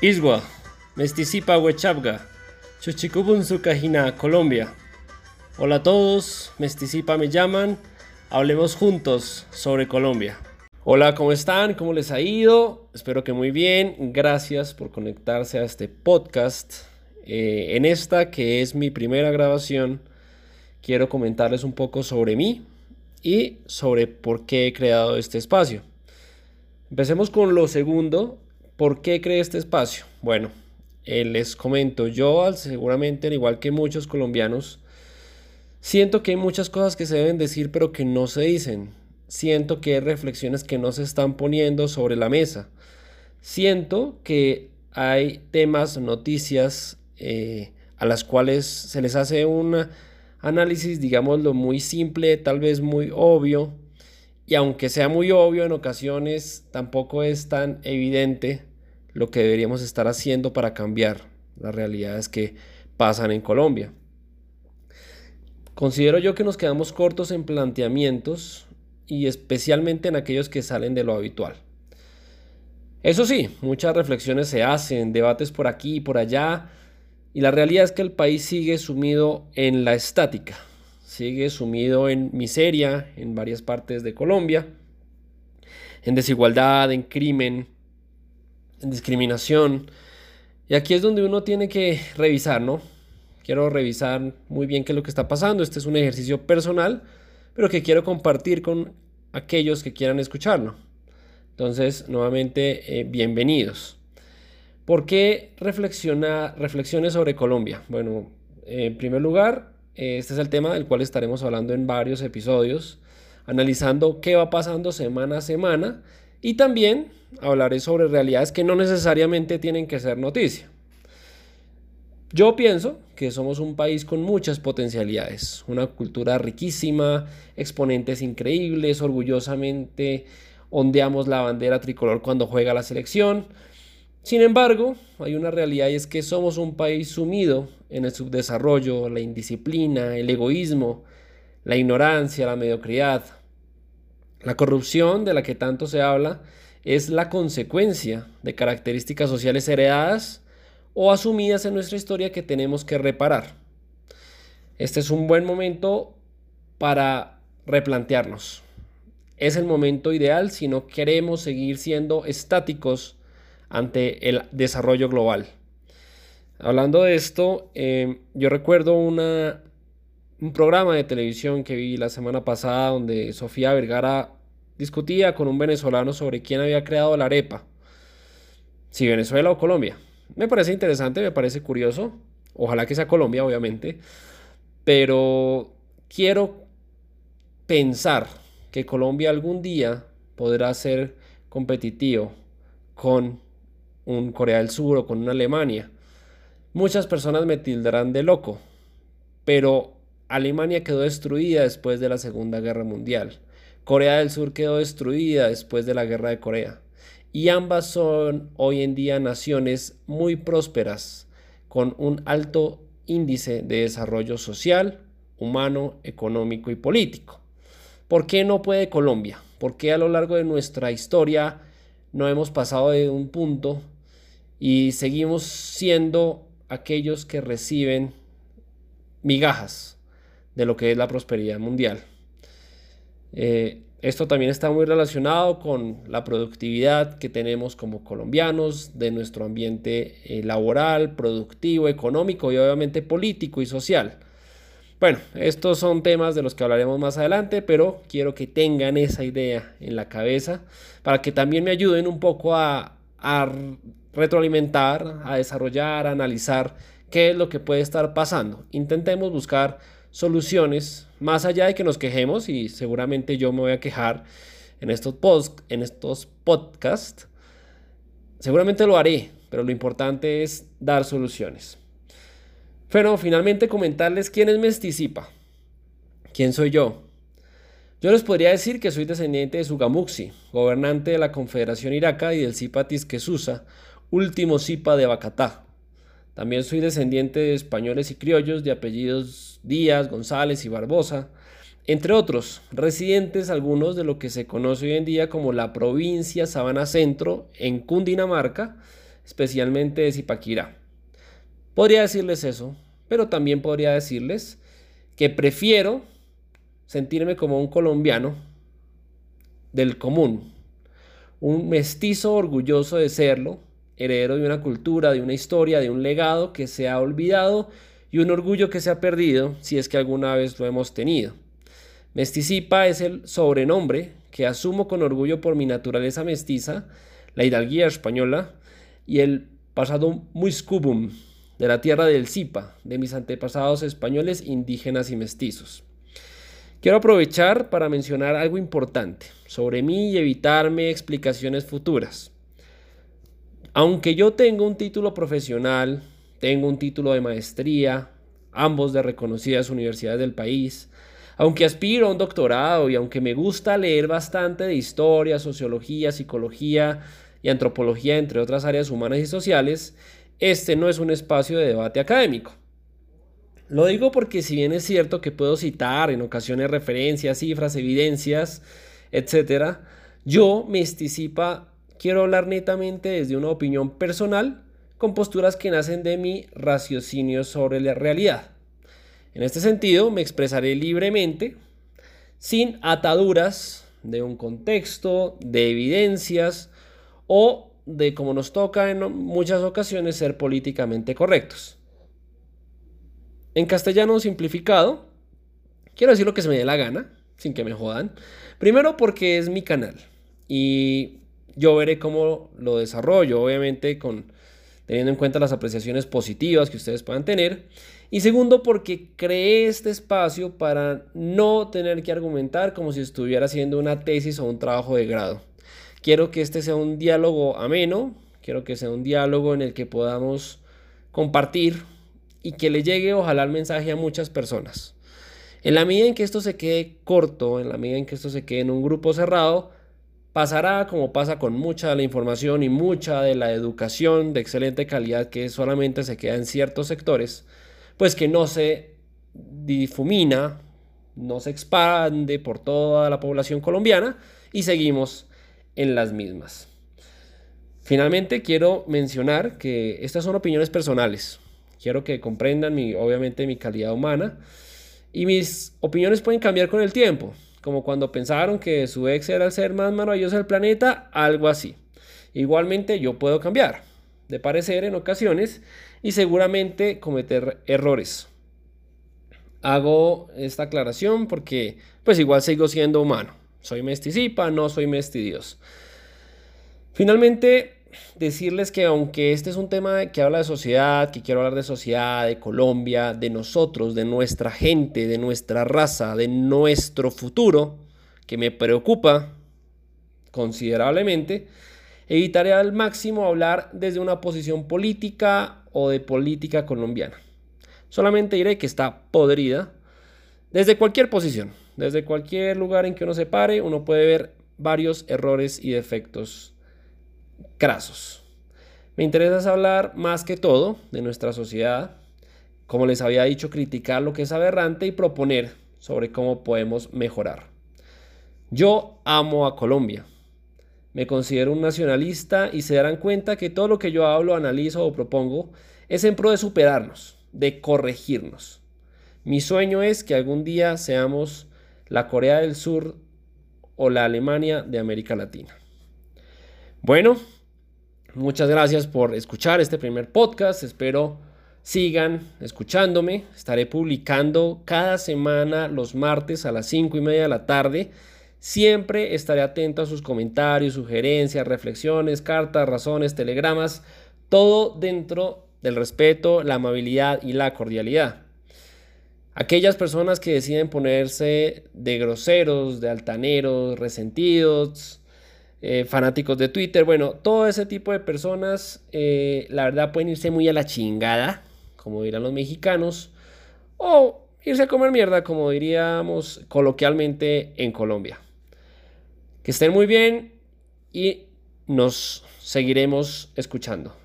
Iswa, Mesticipa Huechabga, Chuchicubun Sukajina, Colombia. Hola a todos, Mesticipa me llaman, hablemos juntos sobre Colombia. Hola, ¿cómo están? ¿Cómo les ha ido? Espero que muy bien. Gracias por conectarse a este podcast. Eh, en esta, que es mi primera grabación, quiero comentarles un poco sobre mí y sobre por qué he creado este espacio. Empecemos con lo segundo, ¿Por qué creé este espacio? Bueno, eh, les comento, yo seguramente, al igual que muchos colombianos, siento que hay muchas cosas que se deben decir pero que no se dicen. Siento que hay reflexiones que no se están poniendo sobre la mesa. Siento que hay temas, noticias eh, a las cuales se les hace un análisis, digámoslo, muy simple, tal vez muy obvio. Y aunque sea muy obvio en ocasiones, tampoco es tan evidente lo que deberíamos estar haciendo para cambiar las realidades que pasan en Colombia. Considero yo que nos quedamos cortos en planteamientos y especialmente en aquellos que salen de lo habitual. Eso sí, muchas reflexiones se hacen, debates por aquí y por allá, y la realidad es que el país sigue sumido en la estática, sigue sumido en miseria en varias partes de Colombia, en desigualdad, en crimen, en discriminación. Y aquí es donde uno tiene que revisar, ¿no? Quiero revisar muy bien qué es lo que está pasando. Este es un ejercicio personal, pero que quiero compartir con aquellos que quieran escucharlo. Entonces, nuevamente, eh, bienvenidos. ¿Por qué reflexiona, reflexiones sobre Colombia? Bueno, en primer lugar, este es el tema del cual estaremos hablando en varios episodios, analizando qué va pasando semana a semana y también hablaré sobre realidades que no necesariamente tienen que ser noticia. Yo pienso que somos un país con muchas potencialidades, una cultura riquísima, exponentes increíbles, orgullosamente ondeamos la bandera tricolor cuando juega la selección. Sin embargo, hay una realidad y es que somos un país sumido en el subdesarrollo, la indisciplina, el egoísmo, la ignorancia, la mediocridad, la corrupción de la que tanto se habla es la consecuencia de características sociales heredadas o asumidas en nuestra historia que tenemos que reparar. Este es un buen momento para replantearnos. Es el momento ideal si no queremos seguir siendo estáticos ante el desarrollo global. Hablando de esto, eh, yo recuerdo un programa de televisión que vi la semana pasada donde Sofía Vergara discutía con un venezolano sobre quién había creado la arepa, si Venezuela o Colombia. Me parece interesante, me parece curioso, ojalá que sea Colombia, obviamente, pero quiero pensar que Colombia algún día podrá ser competitivo con un Corea del Sur o con una Alemania. Muchas personas me tildarán de loco, pero Alemania quedó destruida después de la Segunda Guerra Mundial. Corea del Sur quedó destruida después de la Guerra de Corea. Y ambas son hoy en día naciones muy prósperas, con un alto índice de desarrollo social, humano, económico y político. ¿Por qué no puede Colombia? ¿Por qué a lo largo de nuestra historia no hemos pasado de un punto y seguimos siendo aquellos que reciben migajas de lo que es la prosperidad mundial? Eh, esto también está muy relacionado con la productividad que tenemos como colombianos, de nuestro ambiente eh, laboral, productivo, económico y obviamente político y social. Bueno, estos son temas de los que hablaremos más adelante, pero quiero que tengan esa idea en la cabeza para que también me ayuden un poco a, a retroalimentar, a desarrollar, a analizar qué es lo que puede estar pasando. Intentemos buscar soluciones, más allá de que nos quejemos, y seguramente yo me voy a quejar en estos, en estos podcasts, seguramente lo haré, pero lo importante es dar soluciones. Pero finalmente comentarles quién es Mesticipa. ¿Quién soy yo? Yo les podría decir que soy descendiente de Sugamuxi, gobernante de la Confederación Iraca y del Zipa Tisquesusa, último Zipa de Bacatá. También soy descendiente de españoles y criollos de apellidos Díaz, González y Barbosa, entre otros, residentes algunos de lo que se conoce hoy en día como la provincia Sabana Centro en Cundinamarca, especialmente de Zipaquirá. Podría decirles eso, pero también podría decirles que prefiero sentirme como un colombiano del común, un mestizo orgulloso de serlo, heredero de una cultura, de una historia, de un legado que se ha olvidado y un orgullo que se ha perdido si es que alguna vez lo hemos tenido. Mesticipa es el sobrenombre que asumo con orgullo por mi naturaleza mestiza, la hidalguía española y el pasado muiscubum de la tierra del Zipa, de mis antepasados españoles, indígenas y mestizos. Quiero aprovechar para mencionar algo importante sobre mí y evitarme explicaciones futuras. Aunque yo tengo un título profesional, tengo un título de maestría, ambos de reconocidas universidades del país, aunque aspiro a un doctorado y aunque me gusta leer bastante de historia, sociología, psicología y antropología, entre otras áreas humanas y sociales, este no es un espacio de debate académico. Lo digo porque si bien es cierto que puedo citar en ocasiones referencias, cifras, evidencias, etc., yo me anticipa, quiero hablar netamente desde una opinión personal con posturas que nacen de mi raciocinio sobre la realidad. En este sentido, me expresaré libremente, sin ataduras de un contexto, de evidencias o de, como nos toca en muchas ocasiones, ser políticamente correctos. En castellano simplificado, quiero decir lo que se me dé la gana, sin que me jodan. Primero porque es mi canal y yo veré cómo lo desarrollo, obviamente con teniendo en cuenta las apreciaciones positivas que ustedes puedan tener. Y segundo, porque creé este espacio para no tener que argumentar como si estuviera haciendo una tesis o un trabajo de grado. Quiero que este sea un diálogo ameno, quiero que sea un diálogo en el que podamos compartir y que le llegue ojalá el mensaje a muchas personas. En la medida en que esto se quede corto, en la medida en que esto se quede en un grupo cerrado, pasará como pasa con mucha de la información y mucha de la educación de excelente calidad que solamente se queda en ciertos sectores, pues que no se difumina, no se expande por toda la población colombiana y seguimos en las mismas. Finalmente quiero mencionar que estas son opiniones personales. Quiero que comprendan mi, obviamente mi calidad humana y mis opiniones pueden cambiar con el tiempo, como cuando pensaron que su ex era el ser más maravilloso del planeta, algo así. Igualmente yo puedo cambiar de parecer en ocasiones y seguramente cometer errores. Hago esta aclaración porque pues igual sigo siendo humano. Soy mesticipa, no soy mestidios. Finalmente, decirles que aunque este es un tema que habla de sociedad, que quiero hablar de sociedad, de Colombia, de nosotros, de nuestra gente, de nuestra raza, de nuestro futuro, que me preocupa considerablemente, evitaré al máximo hablar desde una posición política o de política colombiana. Solamente diré que está podrida desde cualquier posición, desde cualquier lugar en que uno se pare, uno puede ver varios errores y defectos crasos. Me interesa hablar más que todo de nuestra sociedad, como les había dicho, criticar lo que es aberrante y proponer sobre cómo podemos mejorar. Yo amo a Colombia. Me considero un nacionalista y se darán cuenta que todo lo que yo hablo, analizo o propongo es en pro de superarnos, de corregirnos. Mi sueño es que algún día seamos la Corea del Sur o la Alemania de América Latina. Bueno, Muchas gracias por escuchar este primer podcast. Espero sigan escuchándome. Estaré publicando cada semana los martes a las 5 y media de la tarde. Siempre estaré atento a sus comentarios, sugerencias, reflexiones, cartas, razones, telegramas. Todo dentro del respeto, la amabilidad y la cordialidad. Aquellas personas que deciden ponerse de groseros, de altaneros, resentidos, eh, fanáticos de Twitter, bueno, todo ese tipo de personas, eh, la verdad pueden irse muy a la chingada, como dirán los mexicanos, o irse a comer mierda, como diríamos coloquialmente en Colombia. Que estén muy bien y nos seguiremos escuchando.